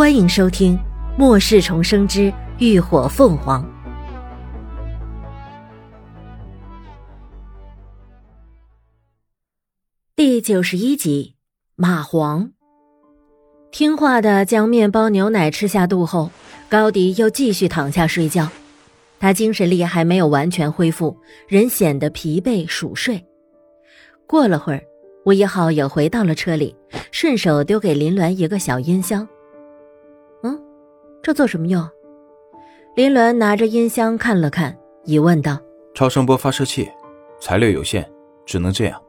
欢迎收听《末世重生之浴火凤凰》第九十一集。蚂蟥听话的将面包牛奶吃下肚后，高迪又继续躺下睡觉。他精神力还没有完全恢复，人显得疲惫熟睡。过了会儿，吴一浩也回到了车里，顺手丢给林鸾一个小音箱。这做什么用？林鸾拿着音箱看了看，疑问道：“超声波发射器，材料有限，只能这样。”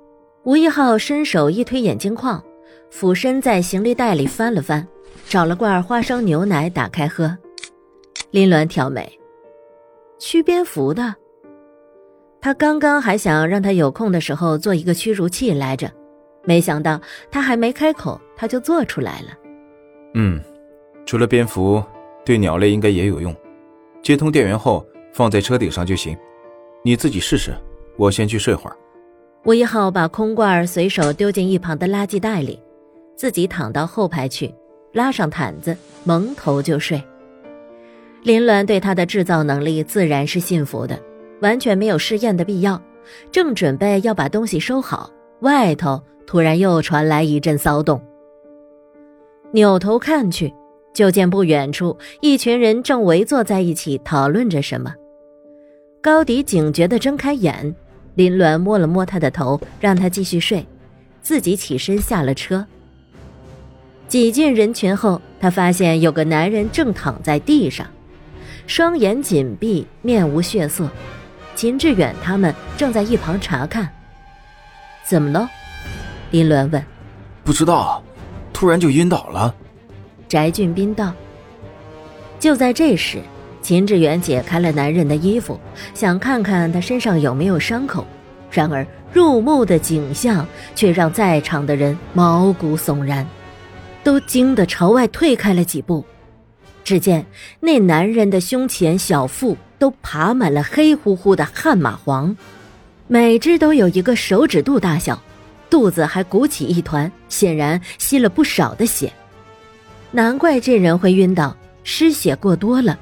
吴一浩伸手一推眼镜框，俯身在行李袋里翻了翻，找了罐花生牛奶，打开喝。林鸾挑眉：“驱蝙蝠的？他刚刚还想让他有空的时候做一个驱逐器来着，没想到他还没开口，他就做出来了。”嗯，除了蝙蝠。对鸟类应该也有用，接通电源后放在车顶上就行。你自己试试，我先去睡会儿。吴一浩把空罐随手丢进一旁的垃圾袋里，自己躺到后排去，拉上毯子，蒙头就睡。林鸾对他的制造能力自然是信服的，完全没有试验的必要。正准备要把东西收好，外头突然又传来一阵骚动。扭头看去。就见不远处，一群人正围坐在一起讨论着什么。高迪警觉地睁开眼，林鸾摸了摸他的头，让他继续睡，自己起身下了车。挤进人群后，他发现有个男人正躺在地上，双眼紧闭，面无血色。秦志远他们正在一旁查看。怎么了？林鸾问。不知道，突然就晕倒了。翟俊斌道：“就在这时，秦志远解开了男人的衣服，想看看他身上有没有伤口。然而，入目的景象却让在场的人毛骨悚然，都惊得朝外退开了几步。只见那男人的胸前、小腹都爬满了黑乎乎的汗蚂蟥，每只都有一个手指肚大小，肚子还鼓起一团，显然吸了不少的血。”难怪这人会晕倒，失血过多了。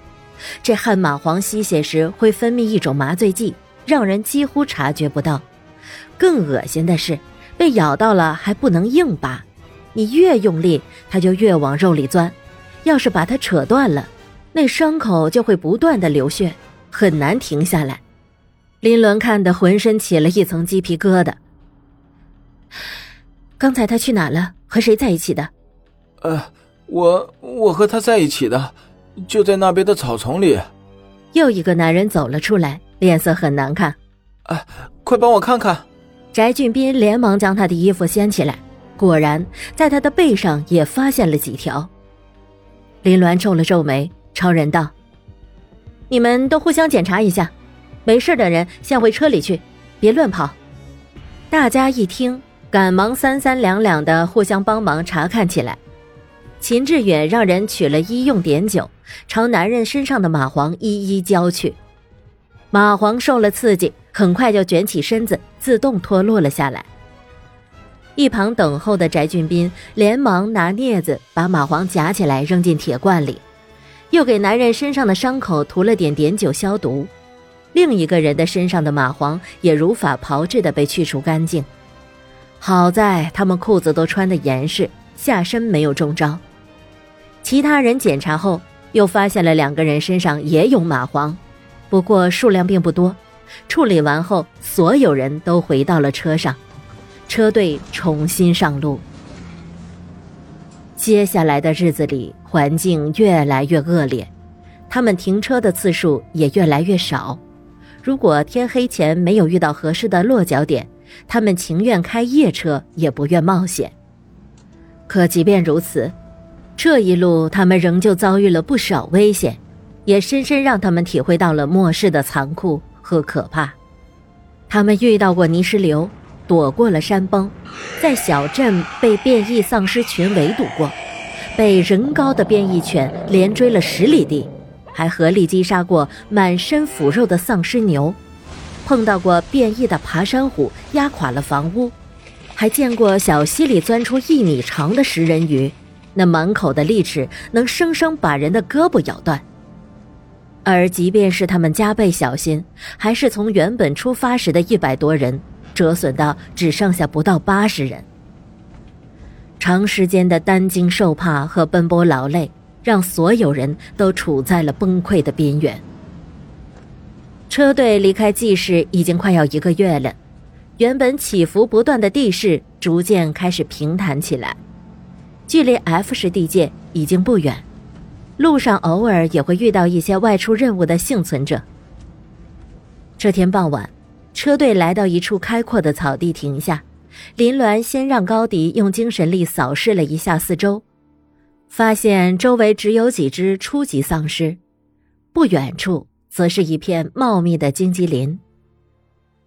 这汗蚂蟥吸血时会分泌一种麻醉剂，让人几乎察觉不到。更恶心的是，被咬到了还不能硬拔，你越用力，它就越往肉里钻。要是把它扯断了，那伤口就会不断的流血，很难停下来。林伦看得浑身起了一层鸡皮疙瘩。刚才他去哪了？和谁在一起的？呃。我我和他在一起的，就在那边的草丛里。又一个男人走了出来，脸色很难看。哎，快帮我看看！翟俊斌连忙将他的衣服掀起来，果然在他的背上也发现了几条。林鸾皱了皱眉，超人道：“你们都互相检查一下，没事的人先回车里去，别乱跑。”大家一听，赶忙三三两两的互相帮忙查看起来。秦志远让人取了医用碘酒，朝男人身上的蚂蟥一一浇去。蚂蟥受了刺激，很快就卷起身子，自动脱落了下来。一旁等候的翟俊斌连忙拿镊子把蚂蟥夹起来，扔进铁罐里，又给男人身上的伤口涂了点碘酒消毒。另一个人的身上的蚂蟥也如法炮制的被去除干净。好在他们裤子都穿得严实，下身没有中招。其他人检查后，又发现了两个人身上也有蚂蟥，不过数量并不多。处理完后，所有人都回到了车上，车队重新上路。接下来的日子里，环境越来越恶劣，他们停车的次数也越来越少。如果天黑前没有遇到合适的落脚点，他们情愿开夜车，也不愿冒险。可即便如此。这一路，他们仍旧遭遇了不少危险，也深深让他们体会到了末世的残酷和可怕。他们遇到过泥石流，躲过了山崩，在小镇被变异丧尸群围堵过，被人高的变异犬连追了十里地，还合力击杀过满身腐肉的丧尸牛，碰到过变异的爬山虎压垮了房屋，还见过小溪里钻出一米长的食人鱼。那满口的利齿能生生把人的胳膊咬断。而即便是他们加倍小心，还是从原本出发时的一百多人折损到只剩下不到八十人。长时间的担惊受怕和奔波劳累，让所有人都处在了崩溃的边缘。车队离开济市已经快要一个月了，原本起伏不断的地势逐渐开始平坦起来，距离 F 市地界已经不远。路上偶尔也会遇到一些外出任务的幸存者。这天傍晚，车队来到一处开阔的草地停下，林鸾先让高迪用精神力扫视了一下四周，发现周围只有几只初级丧尸，不远处则是一片茂密的荆棘林，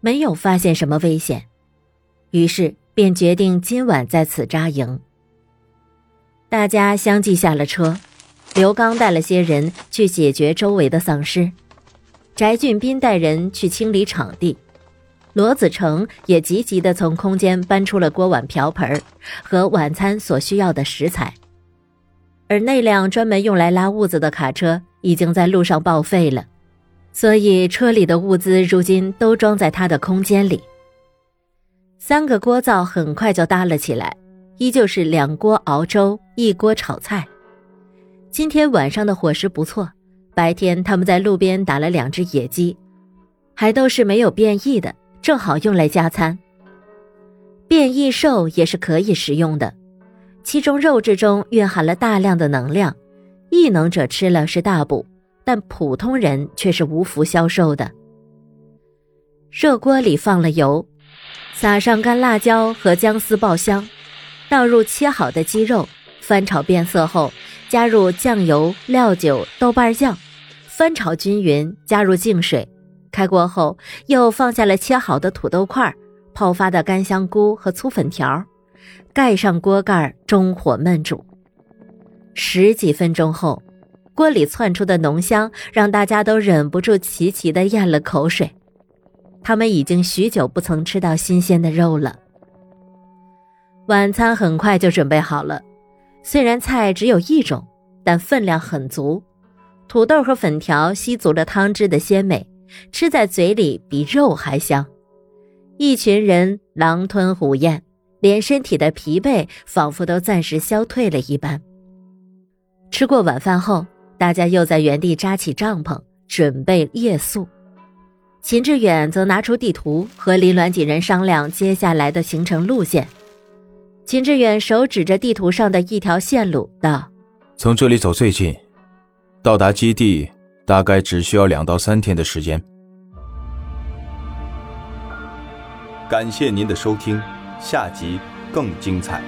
没有发现什么危险，于是便决定今晚在此扎营。大家相继下了车。刘刚带了些人去解决周围的丧尸，翟俊斌带人去清理场地，罗子成也急急地从空间搬出了锅碗瓢盆和晚餐所需要的食材，而那辆专门用来拉物资的卡车已经在路上报废了，所以车里的物资如今都装在他的空间里。三个锅灶很快就搭了起来，依旧是两锅熬粥，一锅炒菜。今天晚上的伙食不错，白天他们在路边打了两只野鸡，还都是没有变异的，正好用来加餐。变异兽也是可以食用的，其中肉质中蕴含了大量的能量，异能者吃了是大补，但普通人却是无福消受的。热锅里放了油，撒上干辣椒和姜丝爆香，倒入切好的鸡肉，翻炒变色后。加入酱油、料酒、豆瓣酱，翻炒均匀，加入净水，开锅后又放下了切好的土豆块、泡发的干香菇和粗粉条，盖上锅盖，中火焖煮。十几分钟后，锅里窜出的浓香让大家都忍不住齐齐的咽了口水。他们已经许久不曾吃到新鲜的肉了。晚餐很快就准备好了。虽然菜只有一种，但分量很足，土豆和粉条吸足了汤汁的鲜美，吃在嘴里比肉还香。一群人狼吞虎咽，连身体的疲惫仿佛都暂时消退了一般。吃过晚饭后，大家又在原地扎起帐篷，准备夜宿。秦志远则拿出地图，和林鸾几人商量接下来的行程路线。秦志远手指着地图上的一条线路道：“从这里走最近，到达基地大概只需要两到三天的时间。”感谢您的收听，下集更精彩。